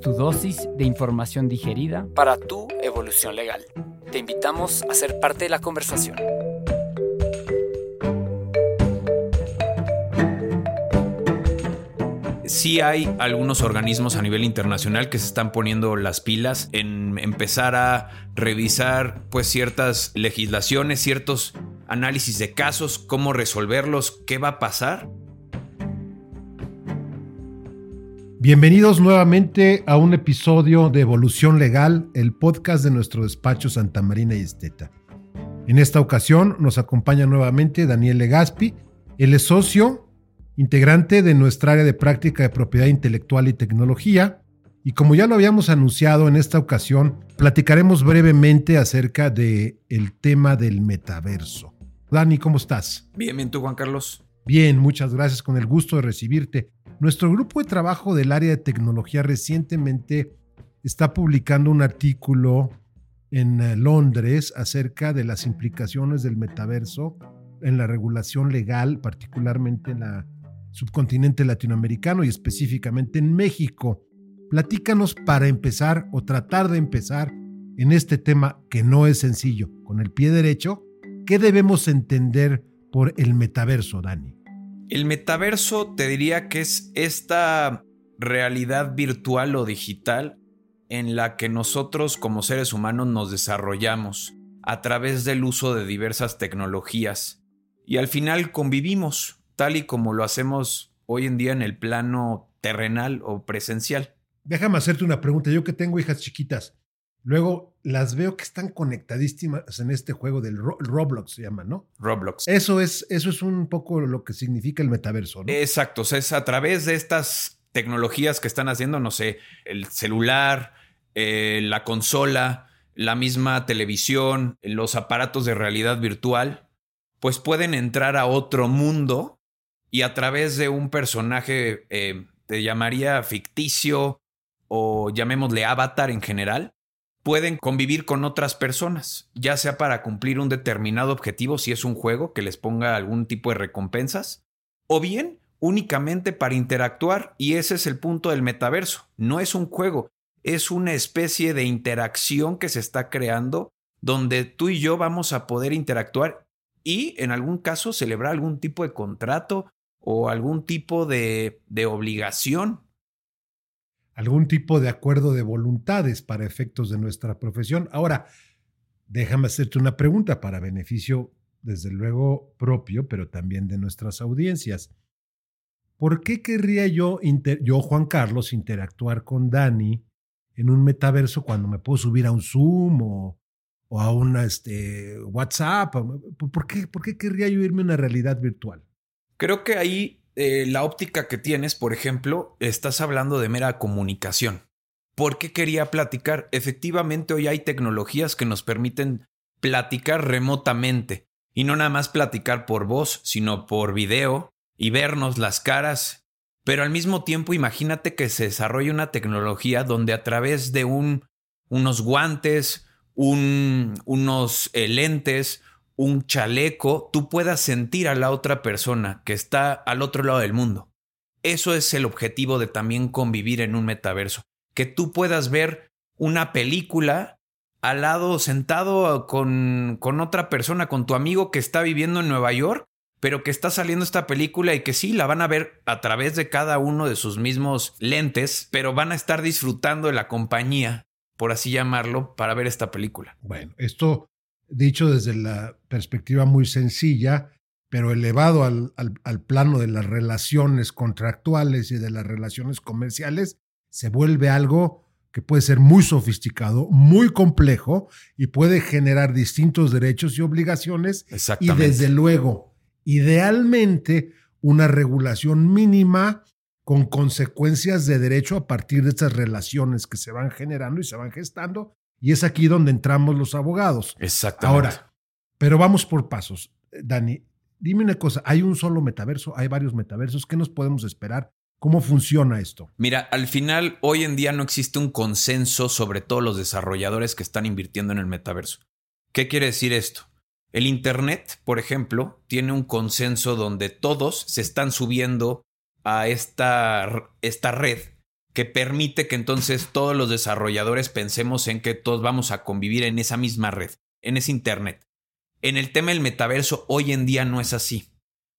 Es tu dosis de información digerida para tu evolución legal. Te invitamos a ser parte de la conversación. sí hay algunos organismos a nivel internacional que se están poniendo las pilas en empezar a revisar pues ciertas legislaciones, ciertos análisis de casos, cómo resolverlos, qué va a pasar. Bienvenidos nuevamente a un episodio de Evolución Legal, el podcast de nuestro despacho Santa Marina y Esteta. En esta ocasión nos acompaña nuevamente Daniel Legaspi. Él es socio integrante de nuestra área de práctica de propiedad intelectual y tecnología. Y como ya lo habíamos anunciado en esta ocasión, platicaremos brevemente acerca del el tema del metaverso. Dani, ¿cómo estás? Bien, bien, tú, Juan Carlos. Bien, muchas gracias, con el gusto de recibirte. Nuestro grupo de trabajo del área de tecnología recientemente está publicando un artículo en eh, Londres acerca de las implicaciones del metaverso en la regulación legal, particularmente en la subcontinente latinoamericano y específicamente en México. Platícanos para empezar o tratar de empezar en este tema que no es sencillo, con el pie derecho, ¿qué debemos entender por el metaverso, Dani? El metaverso te diría que es esta realidad virtual o digital en la que nosotros como seres humanos nos desarrollamos a través del uso de diversas tecnologías y al final convivimos tal y como lo hacemos hoy en día en el plano terrenal o presencial. Déjame hacerte una pregunta. Yo que tengo hijas chiquitas, luego las veo que están conectadísimas en este juego del Roblox, se llama, ¿no? Roblox. Eso es, eso es un poco lo que significa el metaverso, ¿no? Exacto. O sea, es a través de estas tecnologías que están haciendo, no sé, el celular, eh, la consola, la misma televisión, los aparatos de realidad virtual, pues pueden entrar a otro mundo y a través de un personaje, eh, te llamaría ficticio o llamémosle avatar en general, pueden convivir con otras personas, ya sea para cumplir un determinado objetivo si es un juego que les ponga algún tipo de recompensas, o bien únicamente para interactuar y ese es el punto del metaverso. No es un juego, es una especie de interacción que se está creando donde tú y yo vamos a poder interactuar y en algún caso celebrar algún tipo de contrato o algún tipo de, de obligación. Algún tipo de acuerdo de voluntades para efectos de nuestra profesión. Ahora, déjame hacerte una pregunta para beneficio, desde luego, propio, pero también de nuestras audiencias. ¿Por qué querría yo, yo, Juan Carlos, interactuar con Dani en un metaverso cuando me puedo subir a un Zoom o, a un este, WhatsApp? ¿Por qué, ¿Por qué querría yo irme a una realidad virtual? Creo que ahí eh, la óptica que tienes, por ejemplo, estás hablando de mera comunicación. ¿Por qué quería platicar? Efectivamente, hoy hay tecnologías que nos permiten platicar remotamente. Y no nada más platicar por voz, sino por video y vernos las caras. Pero al mismo tiempo, imagínate que se desarrolle una tecnología donde a través de un, unos guantes, un, unos eh, lentes, un chaleco, tú puedas sentir a la otra persona que está al otro lado del mundo. Eso es el objetivo de también convivir en un metaverso, que tú puedas ver una película al lado sentado con, con otra persona, con tu amigo que está viviendo en Nueva York, pero que está saliendo esta película y que sí, la van a ver a través de cada uno de sus mismos lentes, pero van a estar disfrutando de la compañía, por así llamarlo, para ver esta película. Bueno, esto dicho desde la perspectiva muy sencilla, pero elevado al, al, plano de las relaciones contractuales y de las relaciones comerciales, se vuelve algo que puede ser muy sofisticado, muy complejo y puede generar distintos derechos y obligaciones. Y desde luego, idealmente, una regulación mínima con consecuencias de derecho a partir de estas relaciones que se van generando y se van gestando. Y es aquí donde entramos los abogados. Exactamente. Ahora, pero vamos por pasos. Dani, dime una cosa, ¿hay un solo metaverso? ¿Hay varios metaversos? ¿Qué nos podemos esperar? ¿Cómo funciona esto? Mira, al final, hoy en día no existe un consenso sobre todos los desarrolladores que están invirtiendo en el metaverso. ¿Qué quiere decir esto? El Internet, por ejemplo, tiene un consenso donde todos se están subiendo a esta, esta red que permite que entonces todos los desarrolladores pensemos en que todos vamos a convivir en esa misma red, en ese Internet. En el tema del metaverso, hoy en día no es así.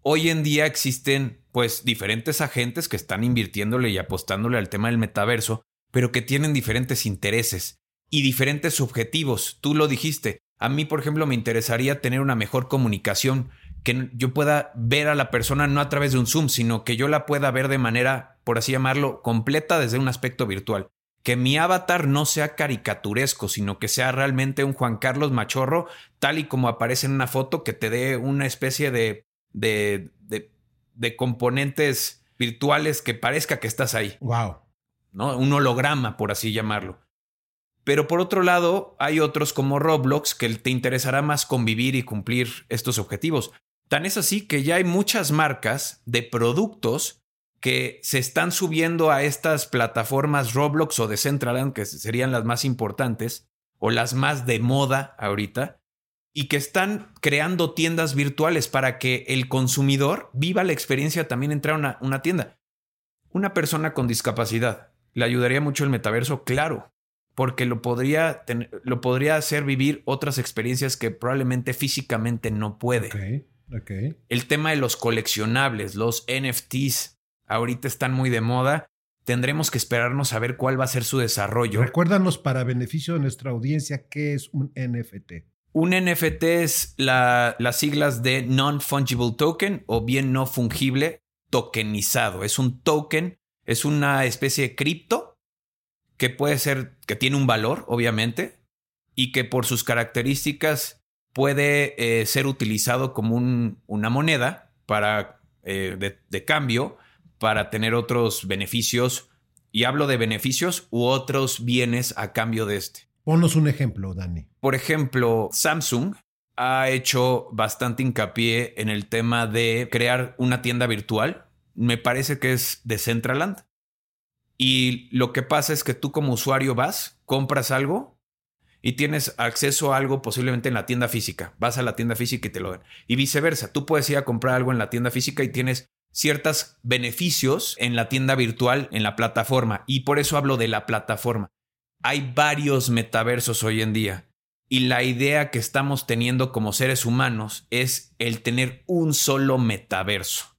Hoy en día existen pues diferentes agentes que están invirtiéndole y apostándole al tema del metaverso, pero que tienen diferentes intereses y diferentes objetivos. Tú lo dijiste. A mí, por ejemplo, me interesaría tener una mejor comunicación, que yo pueda ver a la persona no a través de un Zoom, sino que yo la pueda ver de manera, por así llamarlo, completa desde un aspecto virtual que mi avatar no sea caricaturesco, sino que sea realmente un Juan Carlos Machorro, tal y como aparece en una foto, que te dé una especie de, de, de, componentes virtuales que parezca que estás ahí. Wow. ¿no? Un holograma, por así llamarlo. Pero por otro lado, hay otros como Roblox que te interesará más convivir y cumplir estos objetivos. Tan es así que ya hay muchas marcas de productos que se están subiendo a estas plataformas Roblox o Decentraland, que serían las más importantes o las más de moda ahorita, y que están creando tiendas virtuales para que el consumidor viva la experiencia también entrar a una, tienda. Una persona con discapacidad, ¿le ayudaría mucho el metaverso? Claro, porque lo podría, lo podría hacer vivir otras experiencias que probablemente físicamente no puede. El tema de los coleccionables, los NFTs, ahorita están muy de moda. Tendremos que esperarnos a ver cuál va a ser su desarrollo. Recuérdanos para beneficio de nuestra audiencia qué es un NFT. Un NFT es las siglas de Non-Fungible Token o bien no fungible tokenizado. Es un token, es una especie de cripto que puede ser, que tiene un valor, obviamente, y que por sus características puede eh, ser utilizado como una moneda para, eh, de cambio para tener otros beneficios. Y hablo de beneficios u otros bienes a cambio de este. Ponos un ejemplo, Dani. Por ejemplo, Samsung ha hecho bastante hincapié en el tema de crear una tienda virtual. Me parece que es de Centraland. Y lo que pasa es que tú como usuario vas, compras algo y tienes acceso a algo posiblemente en la tienda física. Vas a la tienda física y te lo dan. Y viceversa, tú puedes ir a comprar algo en la tienda física y tienes ciertos beneficios en la tienda virtual, en la plataforma. Y por eso hablo de la plataforma. Hay varios metaversos hoy en día. Y la idea que estamos teniendo como seres humanos es el tener un solo metaverso.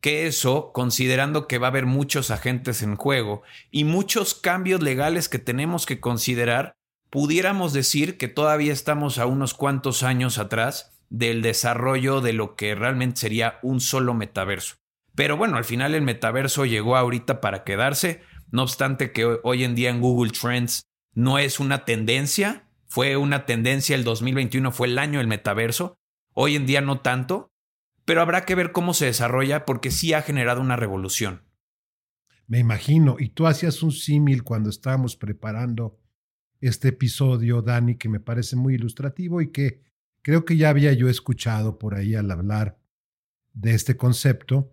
Que eso, considerando que va a haber muchos agentes en juego y muchos cambios legales que tenemos que considerar, pudiéramos decir que todavía estamos a unos cuantos años atrás del desarrollo de lo que realmente sería un solo metaverso. Pero bueno, al final el metaverso llegó ahorita para quedarse, no obstante que hoy en día en Google Trends no es una tendencia, fue una tendencia el 2021, fue el año del metaverso, hoy en día no tanto, pero habrá que ver cómo se desarrolla porque sí ha generado una revolución. Me imagino, y tú hacías un símil cuando estábamos preparando este episodio, Dani, que me parece muy ilustrativo y que creo que ya había yo escuchado por ahí al hablar de este concepto,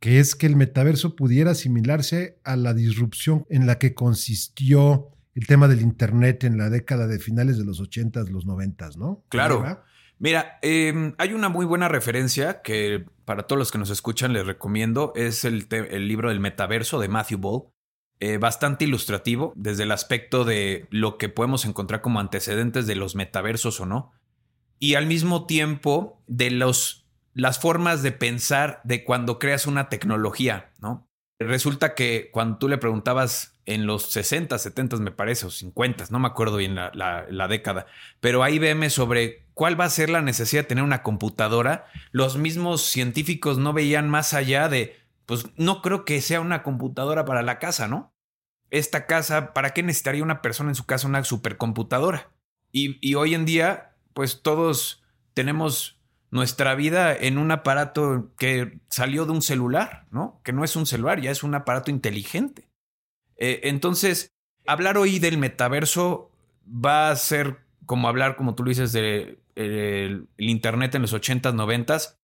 que es que el metaverso pudiera asimilarse a la disrupción en la que consistió el tema del Internet en la década de finales de los 80s, los 90 ¿no? Claro. Mira, em, hay una muy buena referencia que para todos los que nos escuchan les recomiendo, es el, libro del metaverso de Matthew Ball. Eh, bastante ilustrativo desde el aspecto de lo que podemos encontrar como antecedentes de los metaversos o no. Y al mismo tiempo de los las formas de pensar de cuando creas una tecnología, ¿no? Resulta que cuando tú le preguntabas en los 60, 70, me parece, o 50, no me acuerdo bien la, la, década, pero ahí veme sobre cuál va a ser la necesidad de tener una computadora, los mismos científicos no veían más allá de, pues no creo que sea una computadora para la casa, ¿no? Esta casa, ¿para qué necesitaría una persona en su casa una supercomputadora? Y, hoy en día, pues todos tenemos nuestra vida en un aparato que salió de un celular, ¿no? Que no es un celular, ya es un aparato inteligente. Eh, entonces, hablar hoy del metaverso va a ser como hablar, como tú lo dices, del de, Internet en los 80s, 90s,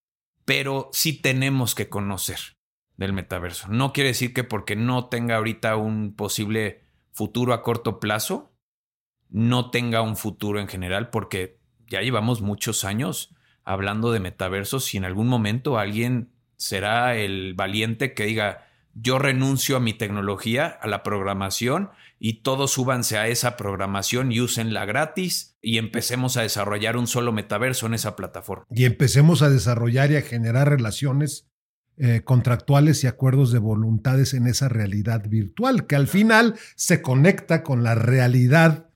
pero sí tenemos que conocer del metaverso. No quiere decir que porque no tenga ahorita un posible futuro a corto plazo, no tenga un futuro en general, porque ya llevamos muchos años hablando de metaversos si en algún momento alguien será el valiente que diga, yo renuncio a mi tecnología, a la programación, y todos súbanse a esa programación y úsenla gratis y empecemos a desarrollar un solo metaverso en esa plataforma. Y empecemos a desarrollar y a generar relaciones eh, contractuales y acuerdos de voluntades en esa realidad virtual, que al final se conecta con la realidad,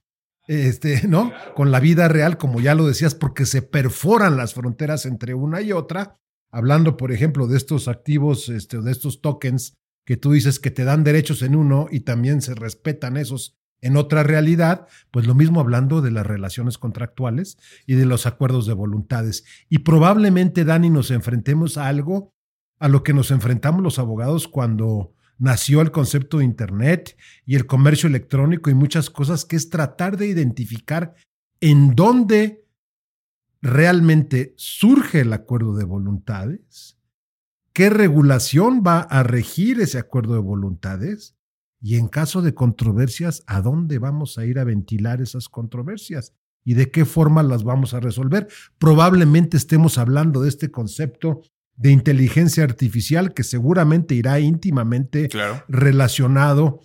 este, ¿no? Con la vida real, como ya lo decías, porque se perforan las fronteras entre una y otra. Hablando, por ejemplo, de estos activos, este, de estos tokens que tú dices que te dan derechos en uno y también se respetan esos en otra realidad, pues lo mismo hablando de las relaciones contractuales y de los acuerdos de voluntades. Y probablemente, Dani, nos enfrentemos a algo a lo que nos enfrentamos los abogados cuando nació el concepto de Internet y el comercio electrónico y muchas cosas, que es tratar de identificar en dónde realmente surge el acuerdo de voluntades qué regulación va a regir ese acuerdo de voluntades y en caso de controversias, a dónde vamos a ir a ventilar esas controversias y de qué forma las vamos a resolver. Probablemente estemos hablando de este concepto de inteligencia artificial que seguramente irá íntimamente relacionado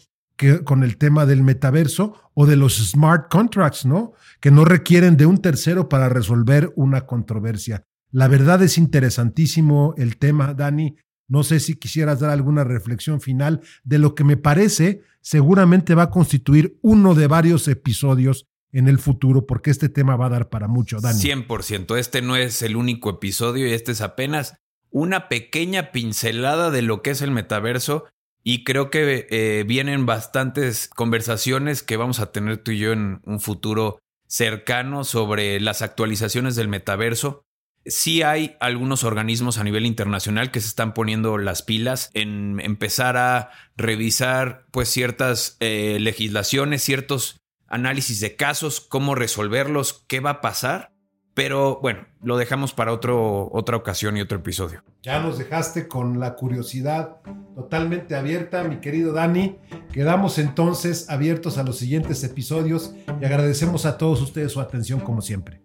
con el tema del metaverso o de los smart contracts, ¿no? Que no requieren de un tercero para resolver una controversia. La verdad es interesantísimo el tema, Dani. No sé si quisieras dar alguna reflexión final de lo que me parece seguramente va a constituir uno de varios episodios en el futuro, porque este tema va a dar para mucho, Dani. 100%. Este no es el único episodio y este es apenas una pequeña pincelada de lo que es el metaverso. Y creo que eh, vienen bastantes conversaciones que vamos a tener tú y yo en un futuro cercano sobre las actualizaciones del metaverso Sí hay algunos organismos a nivel internacional que se están poniendo las pilas en empezar a revisar pues ciertas eh, legislaciones, ciertos análisis de casos, cómo resolverlos, qué va a pasar. Pero bueno, lo dejamos para otro, otra ocasión y otro episodio. Ya nos dejaste con la curiosidad totalmente abierta, mi querido Dani. Quedamos entonces abiertos a los siguientes episodios y agradecemos a todos ustedes su atención como siempre.